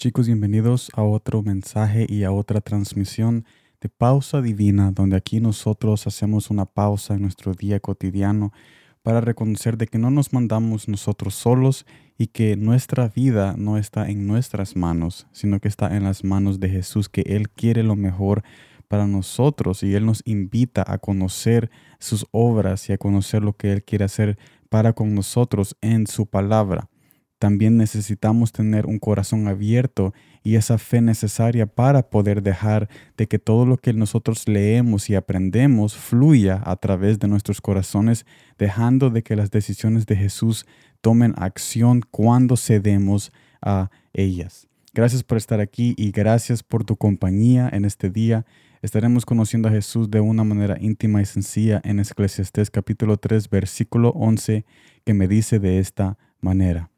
Chicos, bienvenidos a otro mensaje y a otra transmisión de Pausa Divina, donde aquí nosotros hacemos una pausa en nuestro día cotidiano para reconocer de que no nos mandamos nosotros solos y que nuestra vida no está en nuestras manos, sino que está en las manos de Jesús, que Él quiere lo mejor para nosotros y Él nos invita a conocer sus obras y a conocer lo que Él quiere hacer para con nosotros en su palabra. También necesitamos tener un corazón abierto y esa fe necesaria para poder dejar de que todo lo que nosotros leemos y aprendemos fluya a través de nuestros corazones, dejando de que las decisiones de Jesús tomen acción cuando cedemos a ellas. Gracias por estar aquí y gracias por tu compañía en este día. Estaremos conociendo a Jesús de una manera íntima y sencilla en Eclesiastés capítulo 3 versículo 11 que me dice de esta manera.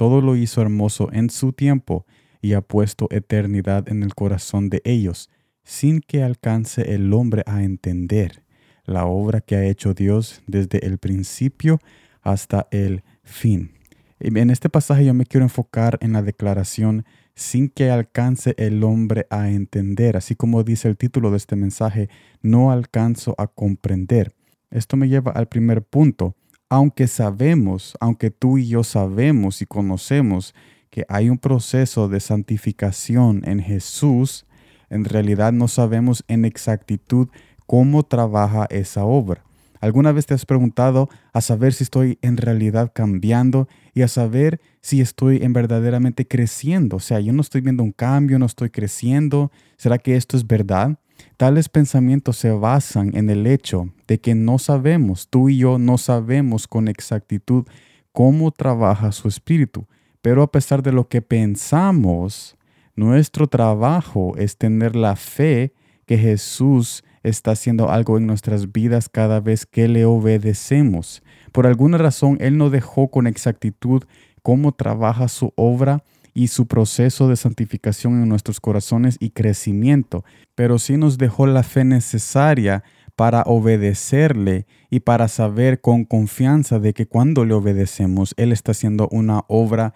Todo lo hizo hermoso en su tiempo y ha puesto eternidad en el corazón de ellos, sin que alcance el hombre a entender la obra que ha hecho Dios desde el principio hasta el fin. En este pasaje yo me quiero enfocar en la declaración sin que alcance el hombre a entender, así como dice el título de este mensaje, no alcanzo a comprender. Esto me lleva al primer punto, aunque sabemos, aunque tú y yo sabemos y conocemos que hay un proceso de santificación en Jesús, en realidad no sabemos en exactitud cómo trabaja esa obra. ¿Alguna vez te has preguntado a saber si estoy en realidad cambiando y a saber si estoy en verdaderamente creciendo? O sea, yo no estoy viendo un cambio, no estoy creciendo. ¿Será que esto es verdad? Tales pensamientos se basan en el hecho de que no sabemos, tú y yo no sabemos con exactitud cómo trabaja su espíritu. Pero a pesar de lo que pensamos, nuestro trabajo es tener la fe que Jesús está haciendo algo en nuestras vidas cada vez que le obedecemos. Por alguna razón, Él no dejó con exactitud cómo trabaja su obra y su proceso de santificación en nuestros corazones y crecimiento, pero sí nos dejó la fe necesaria para obedecerle y para saber con confianza de que cuando le obedecemos, Él está haciendo una obra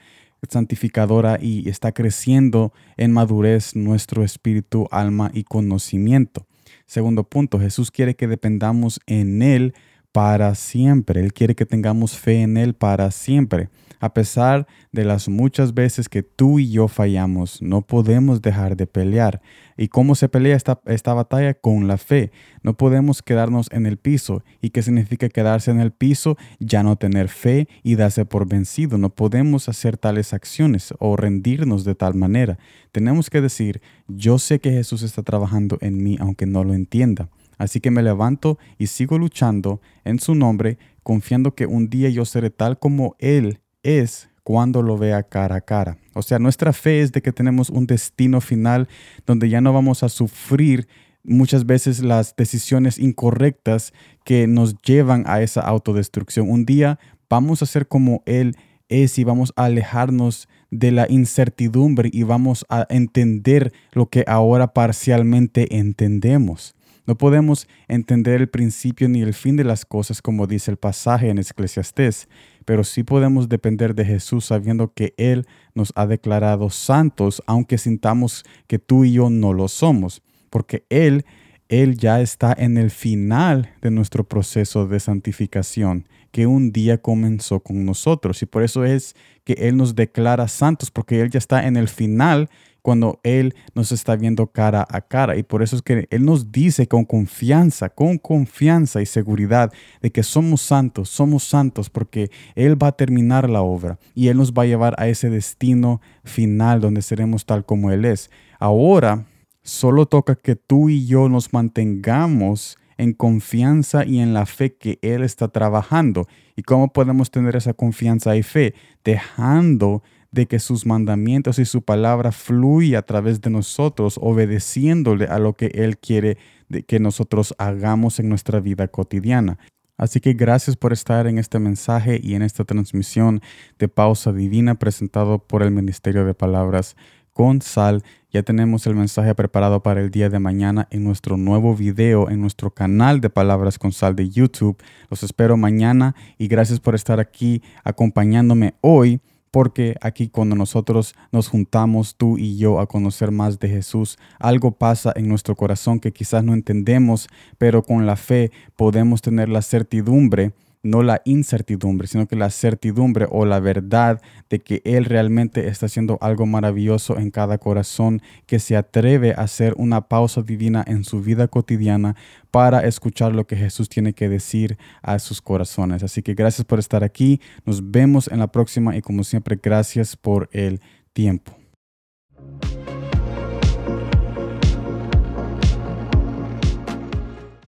santificadora y está creciendo en madurez nuestro espíritu, alma y conocimiento. Segundo punto, Jesús quiere que dependamos en Él para siempre. Él quiere que tengamos fe en Él para siempre. A pesar de las muchas veces que tú y yo fallamos, no podemos dejar de pelear. ¿Y cómo se pelea esta, esta batalla? Con la fe. No podemos quedarnos en el piso. ¿Y qué significa quedarse en el piso? Ya no tener fe y darse por vencido. No podemos hacer tales acciones o rendirnos de tal manera. Tenemos que decir, yo sé que Jesús está trabajando en mí aunque no lo entienda. Así que me levanto y sigo luchando en su nombre, confiando que un día yo seré tal como Él es cuando lo vea cara a cara. O sea, nuestra fe es de que tenemos un destino final donde ya no vamos a sufrir muchas veces las decisiones incorrectas que nos llevan a esa autodestrucción. Un día vamos a ser como Él es y vamos a alejarnos de la incertidumbre y vamos a entender lo que ahora parcialmente entendemos. No podemos entender el principio ni el fin de las cosas como dice el pasaje en Eclesiastés, pero sí podemos depender de Jesús sabiendo que Él nos ha declarado santos, aunque sintamos que tú y yo no lo somos, porque Él, Él ya está en el final de nuestro proceso de santificación que un día comenzó con nosotros. Y por eso es que Él nos declara santos, porque Él ya está en el final cuando Él nos está viendo cara a cara. Y por eso es que Él nos dice con confianza, con confianza y seguridad de que somos santos, somos santos porque Él va a terminar la obra y Él nos va a llevar a ese destino final donde seremos tal como Él es. Ahora solo toca que tú y yo nos mantengamos en confianza y en la fe que Él está trabajando. ¿Y cómo podemos tener esa confianza y fe? Dejando de que sus mandamientos y su palabra fluya a través de nosotros, obedeciéndole a lo que Él quiere que nosotros hagamos en nuestra vida cotidiana. Así que gracias por estar en este mensaje y en esta transmisión de Pausa Divina presentado por el Ministerio de Palabras con Sal. Ya tenemos el mensaje preparado para el día de mañana en nuestro nuevo video en nuestro canal de Palabras con Sal de YouTube. Los espero mañana y gracias por estar aquí acompañándome hoy porque aquí cuando nosotros nos juntamos, tú y yo, a conocer más de Jesús, algo pasa en nuestro corazón que quizás no entendemos, pero con la fe podemos tener la certidumbre no la incertidumbre, sino que la certidumbre o la verdad de que Él realmente está haciendo algo maravilloso en cada corazón que se atreve a hacer una pausa divina en su vida cotidiana para escuchar lo que Jesús tiene que decir a sus corazones. Así que gracias por estar aquí, nos vemos en la próxima y como siempre gracias por el tiempo.